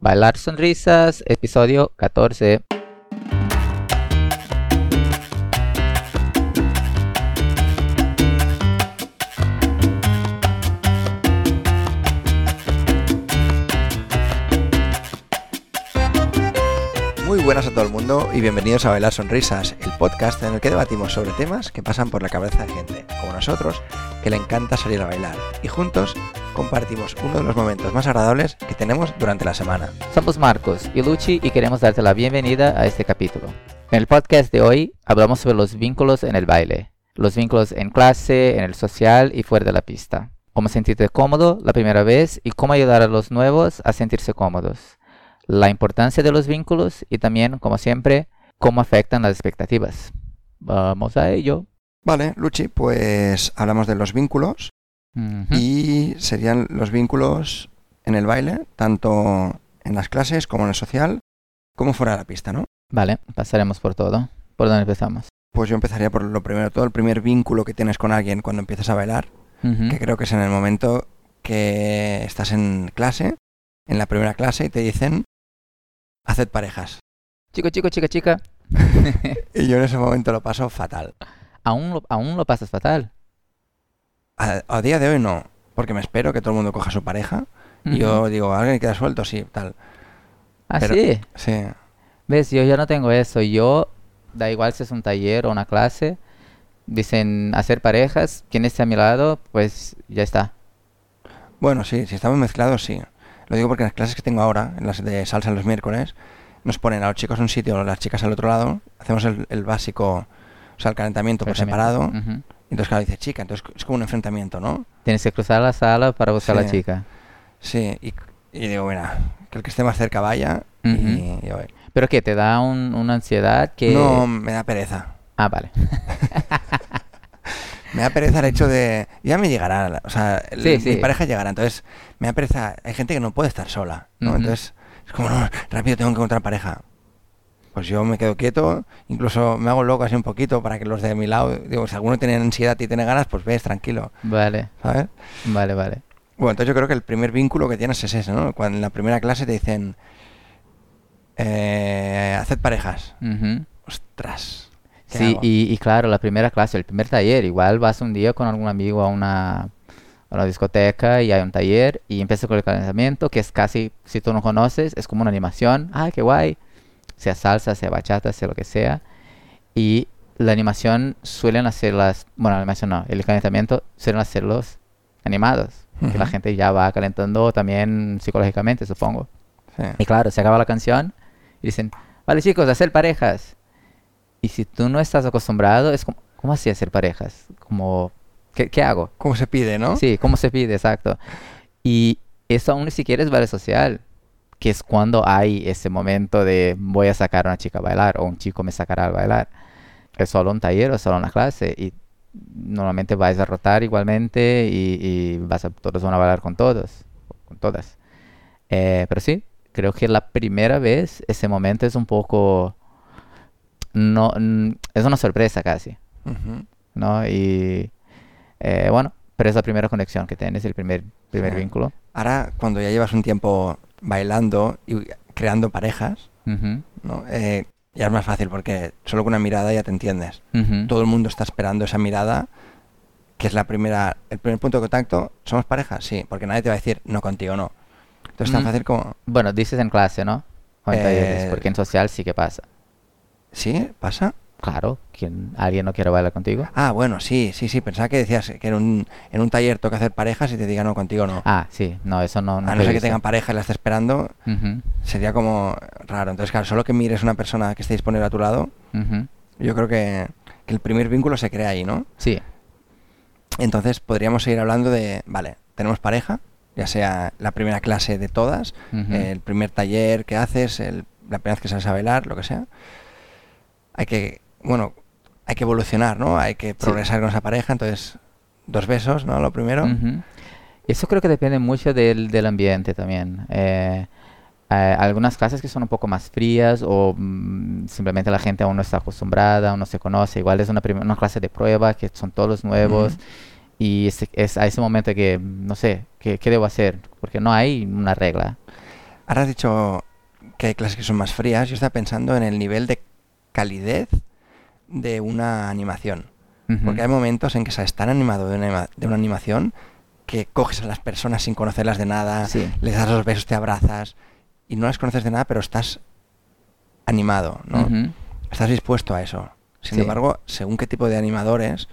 Bailar Sonrisas, episodio 14. Y bienvenidos a Bailar Sonrisas, el podcast en el que debatimos sobre temas que pasan por la cabeza de gente, como nosotros, que le encanta salir a bailar. Y juntos compartimos uno de los momentos más agradables que tenemos durante la semana. Somos Marcos y Luchi y queremos darte la bienvenida a este capítulo. En el podcast de hoy hablamos sobre los vínculos en el baile, los vínculos en clase, en el social y fuera de la pista. Cómo sentirte cómodo la primera vez y cómo ayudar a los nuevos a sentirse cómodos. La importancia de los vínculos y también, como siempre, cómo afectan las expectativas. Vamos a ello. Vale, Luchi, pues hablamos de los vínculos y serían los vínculos en el baile, tanto en las clases como en el social, como fuera de la pista, ¿no? Vale, pasaremos por todo. ¿Por dónde empezamos? Pues yo empezaría por lo primero, todo el primer vínculo que tienes con alguien cuando empiezas a bailar, que creo que es en el momento que estás en clase, en la primera clase, y te dicen, haced parejas. Chico, chico, chica, chica. Y yo en ese momento lo paso fatal. aún, lo, aún lo pasas fatal. A, a día de hoy no, porque me espero que todo el mundo coja su pareja. Y yo digo, ¿alguien queda suelto? Sí, tal. Ah, pero- sí. Sí. ¿Ves? Yo ya no tengo eso. Yo, da igual si es un taller o una clase, dicen hacer parejas, quien esté a mi lado, pues ya está. Bueno, sí, si estamos mezclados, sí. Lo digo porque en las clases que tengo ahora, en las de salsa los miércoles, nos ponen a los chicos en un sitio, a las chicas al otro lado, hacemos el, el básico, o sea, el calentamiento por separado. Ujú. Entonces, claro, dice chica, entonces es como un enfrentamiento, ¿no? Tienes que cruzar la sala para buscar a la chica. Sí, y, y digo, mira, que el que esté más cerca vaya y, Ujú. y. Pero que te da un- una ansiedad que... No, me da pereza. Ah, vale. Me da pereza el hecho de... Ya me llegará, o sea, el- Sí, mi pareja llegará, entonces me da pereza... Hay gente que no puede estar sola, ¿no? Entonces es como, no, rápido tengo que encontrar pareja. Pues yo me quedo quieto, incluso me hago loco así un poquito para que los de mi lado, digo, si alguno tiene ansiedad y tiene ganas, pues ves, tranquilo, Vale, ¿sabes? vale, vale. Bueno, entonces yo creo que el primer vínculo que tienes es ese, ¿no? Cuando en la primera clase te dicen, eh, haced parejas. Ostras. ¿Qué Sí, y, y claro, la primera clase, el primer taller, igual vas un día con algún amigo a una, a una discoteca y hay un taller y empieza con el calentamiento, que es casi, si tú no conoces, es como una animación, ¡ay, qué guay! Sea salsa, sea bachata, sea lo que sea. Y la animación suelen hacerlas, bueno, la animación no, el calentamiento suelen hacerlos animados, que la gente ya va calentando también psicológicamente, supongo. Sí. Y claro, se acaba la canción y dicen, vale chicos, hacer parejas. Y si tú no estás acostumbrado, es como, ¿cómo así hacer parejas? Como, ¿qué, qué hago? ¿Cómo se pide, no? Sí, ¿cómo se pide? Exacto. Y eso aún ni siquiera es baile social, que es cuando hay ese momento de voy a sacar a una chica a bailar o un chico me sacará a bailar. Es solo un taller o solo una clase y normalmente vais a rotar igualmente y, y vas a, todos van a bailar con todos, con todas. Eh, pero sí, creo que la primera vez ese momento es un poco... No, es una sorpresa casi. Ujú. ¿no? Y eh, bueno, pero es la primera conexión que tienes, el primer, primer Sí. vínculo. Ahora, cuando ya llevas un tiempo bailando y creando parejas, Ujú, ¿no? Eh, ya es más fácil porque solo con una mirada ya te entiendes. ujú. Todo el mundo está esperando esa mirada, que es la primera, el primer punto de contacto. ¿Somos pareja? Sí, porque nadie te va a decir no contigo, no. Entonces es tan Mm. fácil como, Bueno, dices en clase, ¿no? O en talleres, Eh, porque en social sí que pasa. ¿Sí? ¿Pasa? Claro, quien alguien no quiere bailar contigo. Ah, bueno, sí, sí, sí. Pensaba que decías que en un, en un taller toca hacer parejas y te digan no contigo, no. Ah, sí, no, eso no. a nunca no ser que tengan pareja y la esté esperando, sería como raro. Entonces, claro, solo que mires una persona que esté disponible a tu lado, yo creo que, que el primer vínculo se crea ahí, ¿no? Sí, Entonces podríamos seguir hablando de, vale, tenemos pareja, ya sea la primera clase de todas, el primer taller que haces, el- la primera vez que sales a bailar, lo que sea. Hay que, bueno, hay que evolucionar, ¿no? Hay que progresar con esa pareja, entonces, dos besos, ¿no? Lo primero. Eso creo que depende mucho del, del ambiente también. Eh, eh, algunas clases que son un poco más frías o mm, simplemente la gente aún no está acostumbrada, aún no se conoce. Igual es una, una clase de prueba que son todos nuevos. Ujú. Y es, es a ese momento que, no sé, ¿qué, qué debo hacer? Porque no hay una regla. Ahora has dicho que hay clases que son más frías. Yo estaba pensando en el nivel de calidez de una animación. Porque hay momentos en que estás tan animado de una, de una animación que coges a las personas sin conocerlas de nada, Sí. les das los besos, te abrazas y no las conoces de nada, pero estás animado, ¿no? Estás dispuesto a eso. Sin Sí. embargo, según qué tipo de animadores,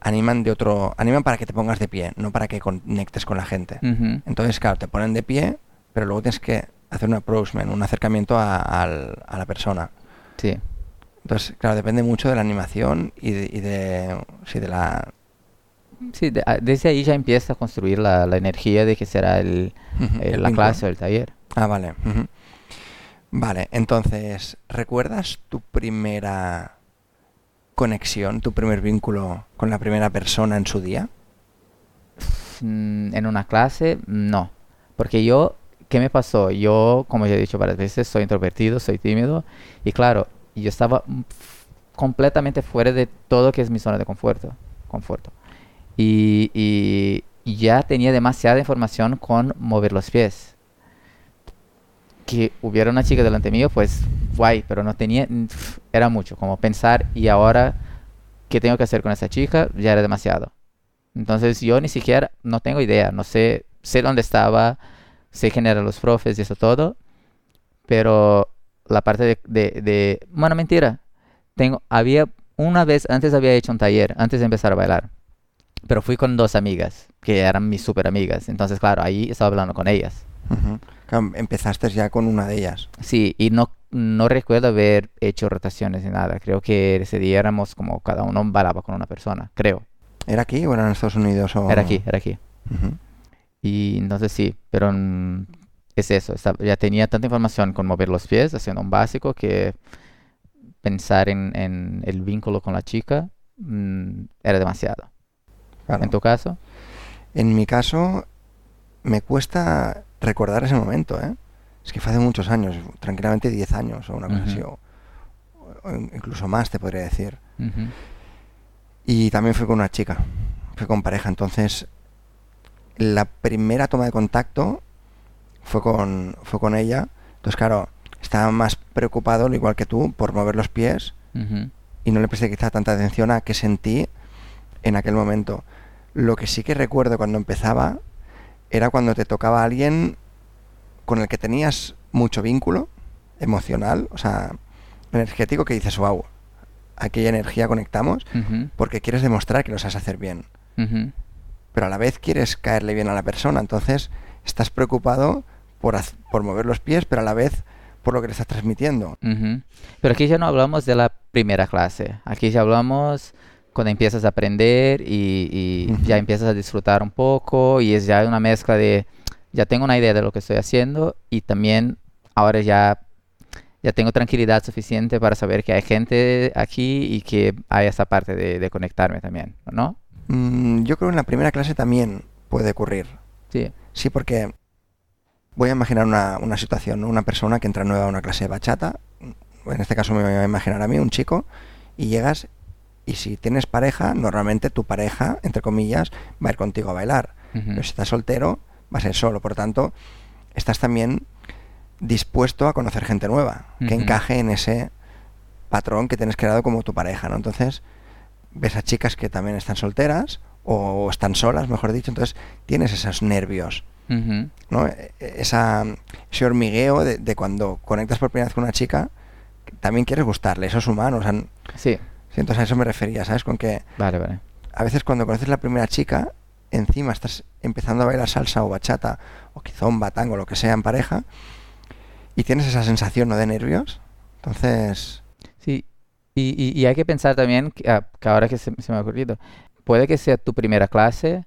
animan de otro, animan para que te pongas de pie, no para que conectes con la gente. Entonces, claro, te ponen de pie, pero luego tienes que hacer un approachment, un acercamiento a, a la persona. Sí. Entonces, claro, depende mucho de la animación y de, y de, sí, de la... Sí, de- ah, desde ahí ya empieza a construir la, la energía de que será el, la clase o el taller. Ah, vale. Vale, entonces, ¿recuerdas tu primera conexión, tu primer vínculo con la primera persona en su día? Mm, en una clase, no. Porque yo, ¿qué me pasó? Yo, como ya he dicho varias veces, soy introvertido, soy tímido. Y claro, yo estaba completamente fuera de todo que es mi zona de conforto. conforto. Y, y- y ya tenía demasiada información con mover los pies. Que hubiera una chica delante mío, pues guay, pero no tenía, era mucho, como pensar, y ahora, ¿qué tengo que hacer con esa chica? Ya era demasiado. Entonces yo ni siquiera, no tengo idea, no sé, sé dónde estaba, sé quién eran los profes y eso todo, pero la parte de, de, de- bueno, mentira, tengo, había, una vez, antes había hecho un taller, antes de empezar a bailar, pero fui con dos amigas, que eran mis super amigas, entonces claro, ahí estaba hablando con ellas. Empezaste ya con una de ellas. Sí, y no, no recuerdo haber hecho rotaciones ni nada, creo que ese día éramos como cada uno bailaba con una persona, creo, ¿Era aquí o era en Estados Unidos? O... era aquí, era aquí. Y entonces sí, pero es eso, ya tenía tanta información con mover los pies, haciendo un básico, que pensar en, en el vínculo con la chica mm, era demasiado. Claro. En tu caso, En mi caso, me cuesta recordar ese momento, ¿eh? Es que fue hace muchos años, tranquilamente 10 años o una cosa Ujú. así, o, o in- incluso más te podría decir. Ujú, Y también fui con una chica, fui con pareja, entonces la primera toma de contacto fue con, fue con ella. Entonces, claro, estaba más preocupado, al igual que tú, por mover los pies y no le presté quizá tanta atención a qué sentí en aquel momento. Lo que sí que recuerdo cuando empezaba era cuando te tocaba a alguien con el que tenías mucho vínculo emocional, o sea, energético, que dices, wow, aquella energía conectamos, porque quieres demostrar que lo sabes hacer bien. Pero a la vez quieres caerle bien a la persona, entonces estás preocupado por, por mover los pies, pero a la vez por lo que le estás transmitiendo. Ujú. Pero aquí ya no hablamos de la primera clase. Aquí ya hablamos cuando empiezas a aprender y, y Ujú. ya empiezas a disfrutar un poco y es ya una mezcla de, ya tengo una idea de lo que estoy haciendo y también ahora ya, ya tengo tranquilidad suficiente para saber que hay gente aquí y que hay esa parte de, de conectarme también, ¿no? Mm, yo creo que en la primera clase también puede ocurrir. Sí. Sí, porque voy a imaginar una, una situación, ¿no? una persona que entra nueva a una clase de bachata, en este caso me voy a imaginar a mí, un chico, y llegas y si tienes pareja, normalmente tu pareja, entre comillas, va a ir contigo a bailar. Pero si estás soltero, va a ser solo. Por tanto, estás también dispuesto a conocer gente nueva, que encaje en ese patrón que tienes creado como tu pareja, ¿no? Entonces, ves a chicas que también están solteras o están solas, mejor dicho, entonces tienes esos nervios. ¿no? E- e- Esa, ese hormigueo de, de cuando conectas por primera vez con una chica, también quieres gustarle, eso es humano, o sea, n- Sí, entonces a eso me refería, ¿sabes? Con que vale, vale. a veces cuando conoces la primera chica, encima estás empezando a bailar salsa o bachata o quizomba, tango, lo que sea en pareja, y tienes esa sensación ¿no? de nervios, entonces... Sí, y, y- y hay que pensar también, que, ah, que ahora que se, se me ha ocurrido, puede que sea tu primera clase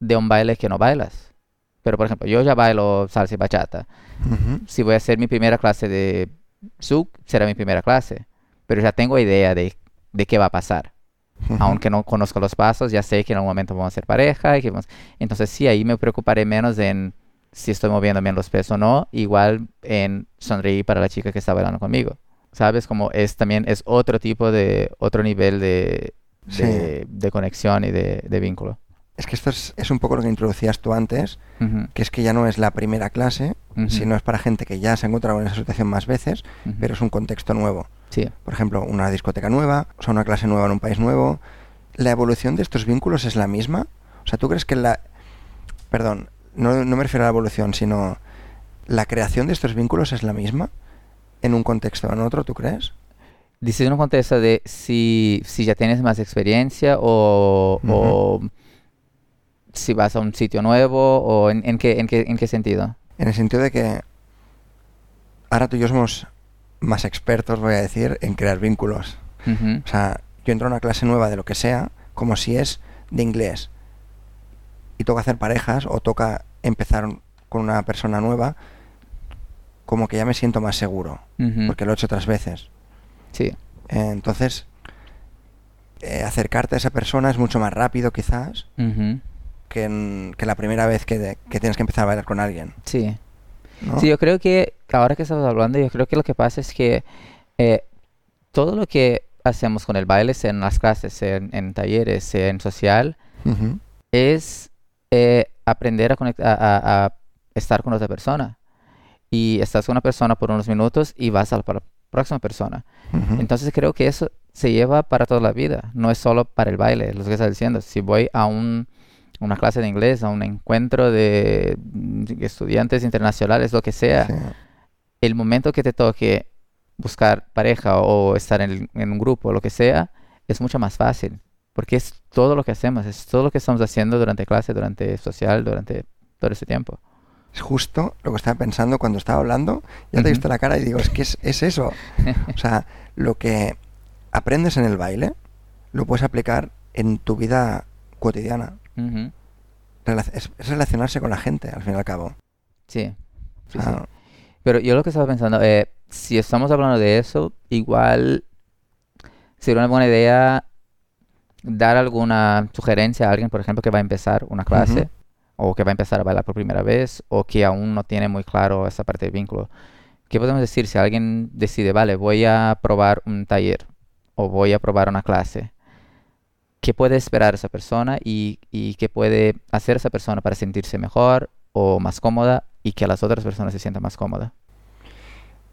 de un baile que no bailas. Pero, por ejemplo, yo ya bailo salsa y bachata. ujú, Si voy a hacer mi primera clase de zouk, será mi primera clase. Pero ya tengo idea de, de qué va a pasar. Aunque no conozco los pasos, ya sé que en algún momento vamos a ser pareja. Y que vamos- Entonces, sí, ahí me preocuparé menos en si estoy moviendo bien los pies o no. Igual en sonreír para la chica que está bailando conmigo. ¿Sabes? Como es también, es otro tipo de, otro nivel de, Sí. de, conexión y de, de vínculo. Es que esto es, es un poco lo que introducías tú antes, que es que ya no es la primera clase, Ujú. si no es para gente que ya se ha encontrado en esa situación más veces, pero es un contexto nuevo. Sí. Por ejemplo, una discoteca nueva, o sea, una clase nueva en un país nuevo. ¿La evolución de estos vínculos es la misma? O sea, ¿tú crees que la... Perdón, no, no me refiero a la evolución, sino la creación de estos vínculos es la misma en un contexto o en otro, ¿tú crees? Un contexto de si, si ya tienes más experiencia o, o si vas a un sitio nuevo o en, en qué, en, qué, en qué sentido. En el sentido de que ahora tú y yo somos más expertos, voy a decir, en crear vínculos. O sea, yo entro a una clase nueva de lo que sea, como si es de inglés, y toca hacer parejas o toca empezar con una persona nueva, como que ya me siento más seguro, porque lo he hecho otras veces. Sí. Entonces, eh, acercarte a esa persona es mucho más rápido quizás que, en- que la primera vez que, que tienes que empezar a bailar con alguien. Sí. ¿no? Sí, yo creo que ahora que estamos hablando, yo creo que lo que pasa es que eh, todo lo que hacemos con el baile, sea en las clases, sea en, en talleres, sea en social, es eh, aprender a, conect- a, a- a estar con otra persona. Y estás con una persona por unos minutos y vas a la próxima persona. Entonces creo que eso se lleva para toda la vida, no es solo para el baile, lo que estás diciendo. Si voy a un, una clase de inglés, a un encuentro de estudiantes internacionales, lo que sea, Sí. el momento que te toque buscar pareja o estar en, en un grupo, lo que sea, es mucho más fácil. Porque es todo lo que hacemos, es todo lo que estamos haciendo durante clase, durante social, durante todo ese tiempo. Es justo lo que estaba pensando cuando estaba hablando. Ya te he visto la cara y digo, es que es, es eso. O sea, lo que aprendes en el baile lo puedes aplicar en tu vida cotidiana. Es, es relacionarse con la gente, al fin y al cabo. Sí. Pero yo lo que estaba pensando, eh, si estamos hablando de eso, igual sería una buena idea dar alguna sugerencia a alguien, por ejemplo, que va a empezar una clase o que va a empezar a bailar por primera vez o que aún no tiene muy claro esa parte del vínculo. ¿Qué podemos decir si alguien decide, vale, voy a probar un taller o voy a probar una clase? ¿Qué puede esperar esa persona y, y qué puede hacer esa persona para sentirse mejor o más cómoda y que las otras personas se sientan más cómodas?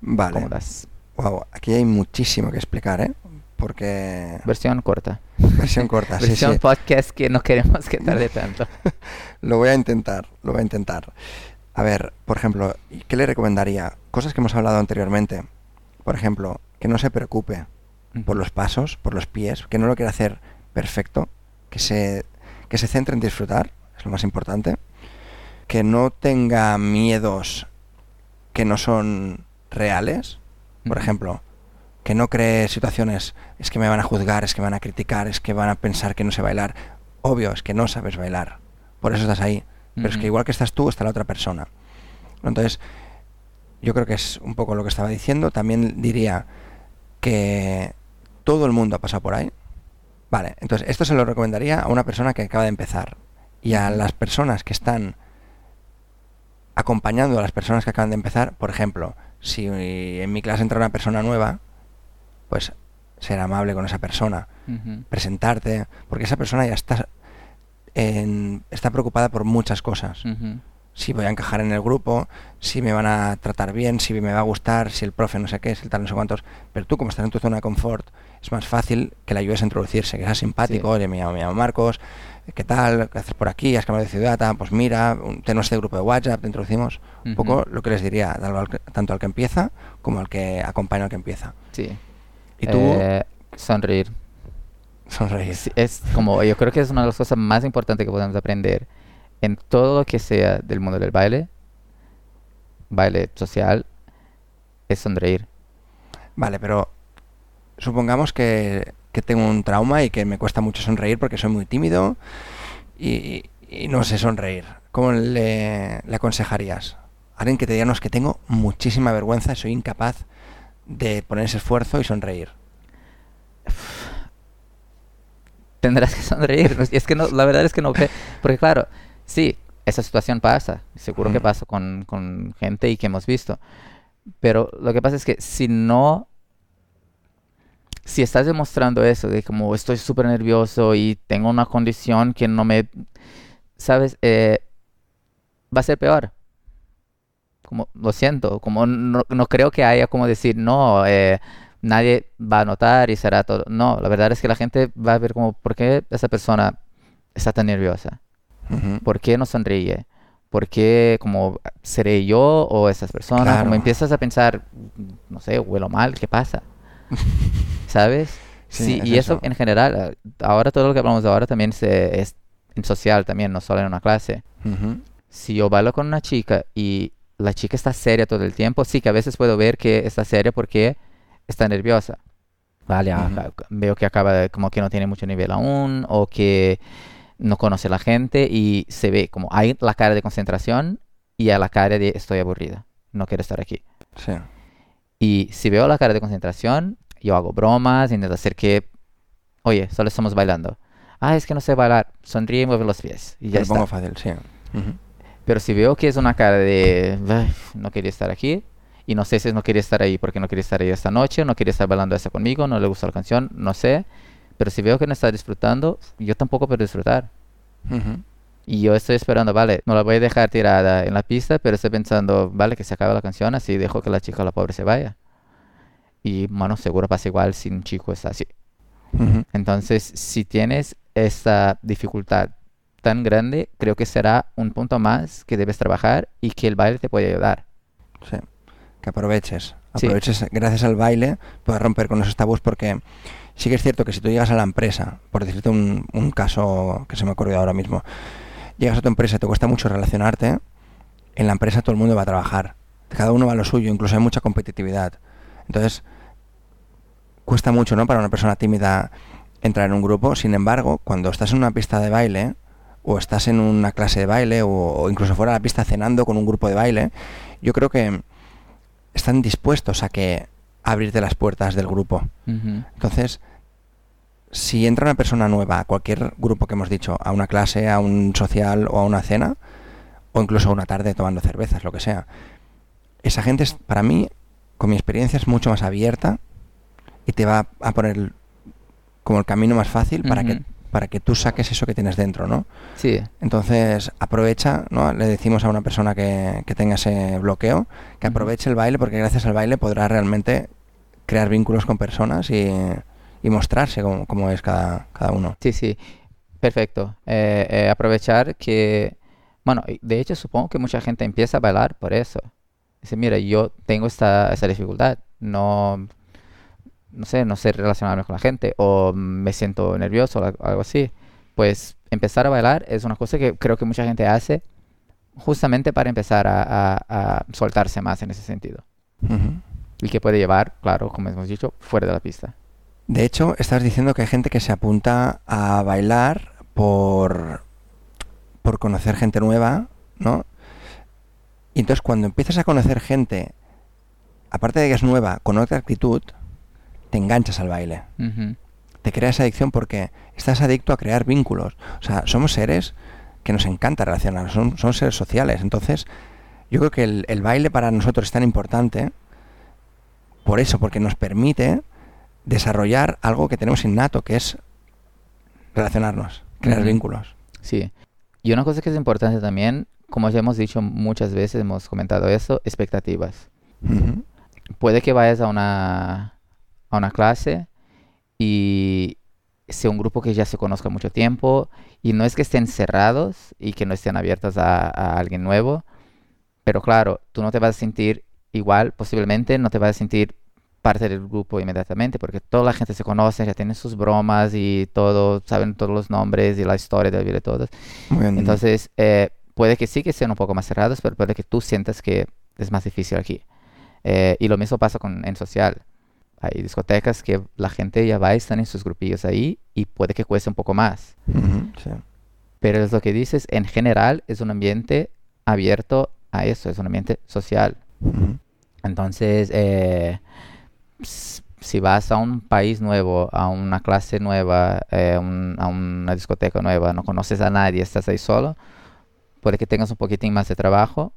vale. cómodas. Wow, aquí hay muchísimo que explicar, ¿eh? Porque... Versión corta. Versión corta, sí, Versión sí. podcast que no queremos que tarde tanto. Lo voy a intentar, lo voy a intentar. A ver, por ejemplo, ¿qué le recomendaría? Cosas que hemos hablado anteriormente. Por ejemplo, que no se preocupe por los pasos, por los pies, que no lo quiera hacer perfecto, que se, que se centre en disfrutar, es lo más importante, que no tenga miedos que no son reales, por ejemplo, que no cree situaciones, es que me van a juzgar, es que me van a criticar, es que van a pensar que no sé bailar. Obvio, es que no sabes bailar, por eso estás ahí, pero es que igual que estás tú, está la otra persona. Entonces, yo creo que es un poco lo que estaba diciendo. También diría que todo el mundo ha pasado por ahí. Vale, entonces esto se lo recomendaría a una persona que acaba de empezar. Y a las personas que están acompañando a las personas que acaban de empezar, por ejemplo, si en mi clase entra una persona nueva, pues ser amable con esa persona, presentarte, porque esa persona ya está, en- está preocupada por muchas cosas si voy a encajar en el grupo, si me van a tratar bien, si me va a gustar, si el profe no sé qué, si el tal no sé cuántos. Pero tú, como estás en tu zona de confort, es más fácil que le ayudes a introducirse, que sea simpático, Sí. oye, me llamo, me llamo Marcos, ¿qué tal? ¿Qué haces por aquí? ¿Has cambiado de ciudad? Ah, pues mira, tenemos este grupo de WhatsApp, te introducimos. Un poco lo que les diría, tanto al que empieza como al que acompaña al que empieza. Sí. Y tú, Eh, sonreír. sonreír. Es como, yo creo que es una de las cosas más importantes que podemos aprender en todo lo que sea del mundo del baile, baile social, es sonreír. Vale, pero supongamos que, que tengo un trauma y que me cuesta mucho sonreír porque soy muy tímido y, y no sé sonreír. ¿Cómo le, le aconsejarías? Alguien que te diga, no, es que tengo muchísima vergüenza y soy incapaz de poner ese esfuerzo y sonreír. Tendrás que sonreír. Y es que no, la verdad es que no ve- Porque claro, sí, esa situación pasa. Seguro que pasa con, con gente y que hemos visto. Pero lo que pasa es que si no... Si estás demostrando eso, de como estoy súper nervioso y tengo una condición que no me... ¿Sabes? Eh, va a ser peor. Como, lo siento, como no, no creo que haya como decir, no, eh, nadie va a notar y será todo. No, la verdad es que la gente va a ver como, ¿por qué esa persona está tan nerviosa? Ujú. ¿Por qué no sonríe? ¿Por qué como seré yo o esas personas? Claro. Como empiezas a pensar, no sé, huelo mal, ¿qué pasa? ¿Sabes? Sí, es y eso, eso. en general, ahora todo lo que hablamos de ahora también se, es en social también, no solo en una clase. Ujú. Si yo bailo con una chica y la chica está seria todo el tiempo, sí que a veces puedo ver que está seria porque está nerviosa. Vale, Ujú. acá- veo que acaba de, como que no tiene mucho nivel aún o que no conoce la gente y se ve como hay la cara de concentración y a la cara de estoy aburrida, no quiero estar aquí. Sí. Y si veo la cara de concentración, yo hago bromas, intento hacer que, oye, solo estamos bailando. Ah, es que no sé bailar, sonríe y mueve los pies y ya está. pongo fácil, sí. Ujú. Pero si veo que es una cara de "Ay, no quería estar aquí y no sé si no quería estar ahí porque no quería estar ahí esta noche, no quería estar bailando esa conmigo, no le gusta la canción, no sé. Pero si veo que no está disfrutando, yo tampoco puedo disfrutar. Y yo estoy esperando, vale, no la voy a dejar tirada en la pista, pero estoy pensando, vale, que se acabe la canción, así dejo que la chica, la pobre, se vaya. Y, bueno, seguro pasa igual si un chico está así. Entonces, si tienes esta dificultad tan grande, creo que será un punto más que debes trabajar y que el baile te puede ayudar. Sí. Que aproveches. Sí. Aproveches, gracias al baile, puedes romper con esos tabús porque sí que es cierto que si tú llegas a la empresa, por decirte un, un caso que se me ha ocurrido ahora mismo, llegas a tu empresa y te cuesta mucho relacionarte, en la empresa todo el mundo va a trabajar. Cada uno va a lo suyo, incluso hay mucha competitividad. Entonces, cuesta mucho, ¿no? Para una persona tímida entrar en un grupo. Sin embargo, cuando estás en una pista de baile, o estás en una clase de baile, o, o incluso fuera de la pista cenando con un grupo de baile, yo creo que están dispuestos a que a abrirte las puertas del grupo. Entonces, si entra una persona nueva a cualquier grupo que hemos dicho, a una clase, a un social o a una cena, o incluso a una tarde tomando cervezas, lo que sea, esa gente es, para mí, con mi experiencia, es mucho más abierta y te va a poner como el camino más fácil para que. Para que tú saques eso que tienes dentro, ¿no? Sí, Entonces, aprovecha, ¿no? Le decimos a una persona que, que tenga ese bloqueo, que aproveche el baile, porque gracias al baile podrá realmente crear vínculos con personas y, y mostrarse como, como es cada, cada uno. sí, sí. Perfecto. Eh, eh, aprovechar que, bueno, de hecho supongo que mucha gente empieza a bailar por eso. Dice, mira, yo tengo esta, esta dificultad, no, no sé, no sé relacionarme con la gente o me siento nervioso o algo así. Pues empezar a bailar es una cosa que creo que mucha gente hace justamente para empezar a, a- a soltarse más en ese sentido. Y que puede llevar, claro, como hemos dicho, fuera de la pista. De hecho, estás diciendo que hay gente que se apunta a bailar por, por conocer gente nueva, ¿no? Y entonces cuando empiezas a conocer gente, aparte de que es nueva, con otra actitud, te enganchas al baile. Te crea esa adicción porque estás adicto a crear vínculos. O sea, somos seres que nos encanta relacionarnos, son, son seres sociales. Entonces, yo creo que el, el baile para nosotros es tan importante por eso, porque nos permite desarrollar algo que tenemos innato, que es relacionarnos, crear vínculos. Sí. Y una cosa que es importante también, como ya hemos dicho muchas veces, hemos comentado eso, expectativas. Puede que vayas a una, a una clase y sea un grupo que ya se conozca mucho tiempo y no es que estén cerrados y que no estén abiertos a, a alguien nuevo, pero claro, tú no te vas a sentir igual, posiblemente no te vas a sentir parte del grupo inmediatamente porque toda la gente se conoce, ya tienen sus bromas y todo, saben todos los nombres y la historia de la vida de todos. Bien. Entonces, eh, puede que sí que sean un poco más cerrados, pero puede que tú sientas que es más difícil aquí. Eh, y lo mismo pasa con en social. Hay discotecas que la gente ya va y están en sus grupillos ahí y puede que cueste un poco más. Sí. Pero es lo que dices, en general es un ambiente abierto a eso, es un ambiente social. Entonces, eh, si vas a un país nuevo, a una clase nueva, eh, un- a una discoteca nueva, no conoces a nadie, estás ahí solo, puede que tengas un poquitín más de trabajo,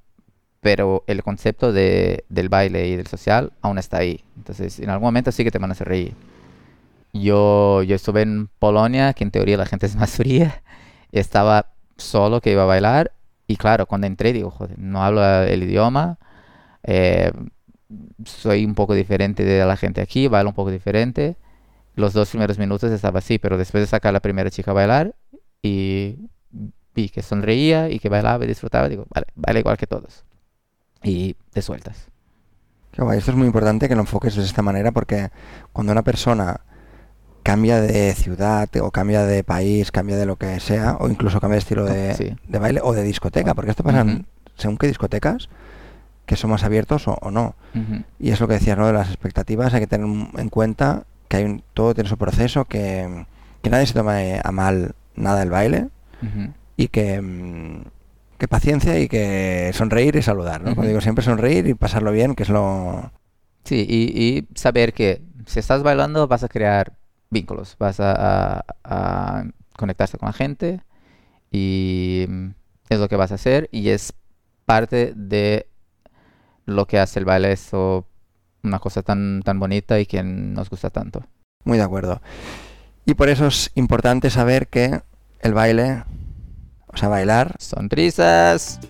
pero el concepto de, del baile y del social aún está ahí. Entonces, en algún momento sí que te van a hacer reír. Yo, yo estuve en Polonia, que en teoría la gente es más fría, estaba solo que iba a bailar, y claro, cuando entré digo, joder, no hablo el idioma, eh, soy un poco diferente de la gente aquí, bailo un poco diferente. Los dos primeros minutos estaba así, pero después de sacar a la primera chica a bailar y vi que sonreía y que bailaba y disfrutaba, digo, vale, baila igual que todos. Y te sueltas. Qué guay, esto es muy importante que lo enfoques de esta manera porque cuando una persona cambia de ciudad o cambia de país, cambia de lo que sea, o incluso cambia de estilo de, Sí. de baile o de discoteca, porque esto pasa según qué discotecas, que son más abiertos o, o no. Y es lo que decías, ¿no? De las expectativas, hay que tener en cuenta que hay un- todo tiene su proceso, que, que nadie se tome a mal nada del baile y que, mm, que paciencia y que sonreír y saludar, ¿no? Como Ujú. digo, siempre sonreír y pasarlo bien, que es lo... Sí, y, y saber que si estás bailando vas a crear vínculos, vas a, a- a conectarse con la gente y es lo que vas a hacer y es parte de lo que hace el baile eso una cosa tan, tan bonita y que nos gusta tanto. Muy de acuerdo. Y por eso es importante saber que el baile, o sea, bailar, Sonrisas.